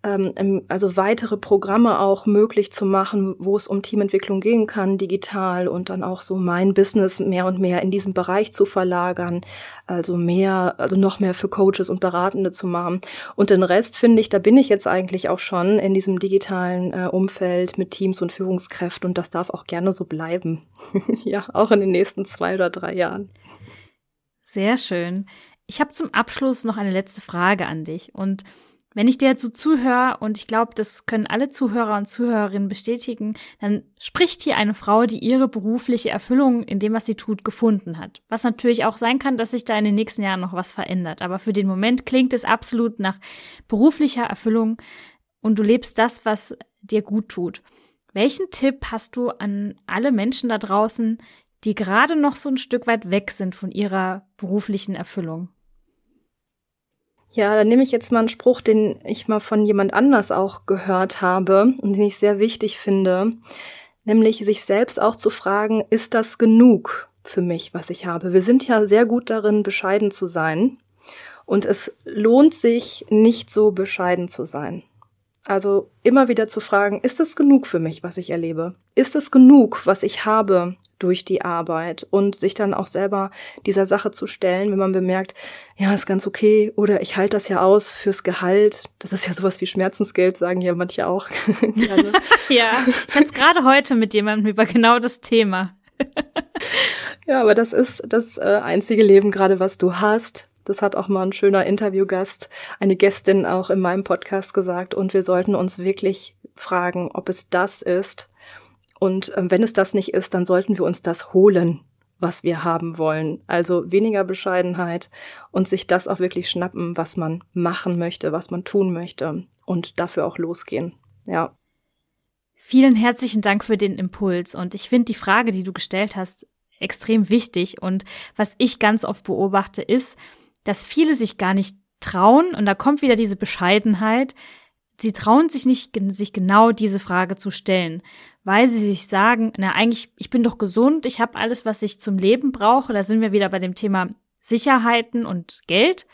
ähm, also weitere Programme auch möglich zu machen, wo es um Teamentwicklung gehen kann, digital und dann auch so mein Business mehr und mehr in diesem Bereich zu verlagern, also mehr, also noch mehr für Coaches und Beratende zu machen. Und den Rest finde ich, da bin ich jetzt eigentlich auch schon in diesem digitalen äh, Umfeld mit Teams und Führungskräften und das darf auch gerne so bleiben. ja, auch in den nächsten zwei oder drei Jahren. Sehr schön. Ich habe zum Abschluss noch eine letzte Frage an dich und wenn ich dir so zuhöre, und ich glaube, das können alle Zuhörer und Zuhörerinnen bestätigen, dann spricht hier eine Frau, die ihre berufliche Erfüllung in dem, was sie tut, gefunden hat. Was natürlich auch sein kann, dass sich da in den nächsten Jahren noch was verändert. Aber für den Moment klingt es absolut nach beruflicher Erfüllung und du lebst das, was dir gut tut. Welchen Tipp hast du an alle Menschen da draußen, die gerade noch so ein Stück weit weg sind von ihrer beruflichen Erfüllung? Ja, dann nehme ich jetzt mal einen Spruch, den ich mal von jemand anders auch gehört habe und den ich sehr wichtig finde, nämlich sich selbst auch zu fragen, ist das genug? für mich, was ich habe. Wir sind ja sehr gut darin, bescheiden zu sein. Und es lohnt sich, nicht so bescheiden zu sein. Also immer wieder zu fragen, ist es genug für mich, was ich erlebe? Ist es genug, was ich habe durch die Arbeit? Und sich dann auch selber dieser Sache zu stellen, wenn man bemerkt, ja, ist ganz okay, oder ich halte das ja aus fürs Gehalt. Das ist ja sowas wie Schmerzensgeld, sagen ja manche auch. ja, ich hatte gerade heute mit jemandem über genau das Thema. ja, aber das ist das äh, einzige Leben gerade, was du hast. Das hat auch mal ein schöner Interviewgast, eine Gästin auch in meinem Podcast gesagt. Und wir sollten uns wirklich fragen, ob es das ist. Und ähm, wenn es das nicht ist, dann sollten wir uns das holen, was wir haben wollen. Also weniger Bescheidenheit und sich das auch wirklich schnappen, was man machen möchte, was man tun möchte und dafür auch losgehen. Ja. Vielen herzlichen Dank für den Impuls. Und ich finde die Frage, die du gestellt hast, extrem wichtig. Und was ich ganz oft beobachte, ist, dass viele sich gar nicht trauen, und da kommt wieder diese Bescheidenheit, sie trauen sich nicht, sich genau diese Frage zu stellen, weil sie sich sagen, na eigentlich, ich bin doch gesund, ich habe alles, was ich zum Leben brauche. Da sind wir wieder bei dem Thema Sicherheiten und Geld.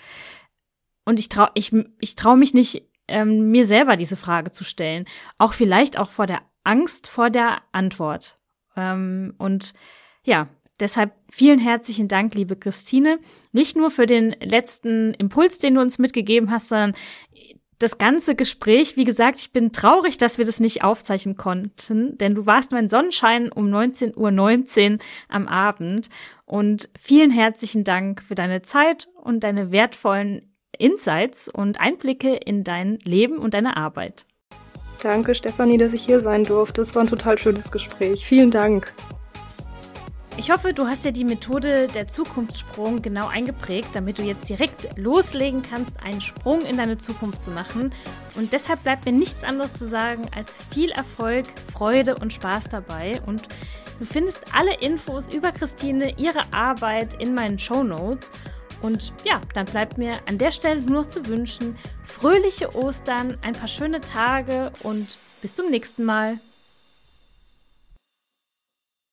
Und ich traue ich, ich trau mich nicht, ähm, mir selber diese Frage zu stellen. Auch vielleicht auch vor der Angst vor der Antwort. Ähm, und ja, Deshalb vielen herzlichen Dank, liebe Christine. Nicht nur für den letzten Impuls, den du uns mitgegeben hast, sondern das ganze Gespräch. Wie gesagt, ich bin traurig, dass wir das nicht aufzeichnen konnten, denn du warst mein Sonnenschein um 19.19 Uhr 19 am Abend. Und vielen herzlichen Dank für deine Zeit und deine wertvollen Insights und Einblicke in dein Leben und deine Arbeit. Danke, Stefanie, dass ich hier sein durfte. Es war ein total schönes Gespräch. Vielen Dank. Ich hoffe, du hast dir die Methode der Zukunftssprung genau eingeprägt, damit du jetzt direkt loslegen kannst, einen Sprung in deine Zukunft zu machen. Und deshalb bleibt mir nichts anderes zu sagen als viel Erfolg, Freude und Spaß dabei. Und du findest alle Infos über Christine, ihre Arbeit in meinen Show Notes. Und ja, dann bleibt mir an der Stelle nur noch zu wünschen, fröhliche Ostern, ein paar schöne Tage und bis zum nächsten Mal.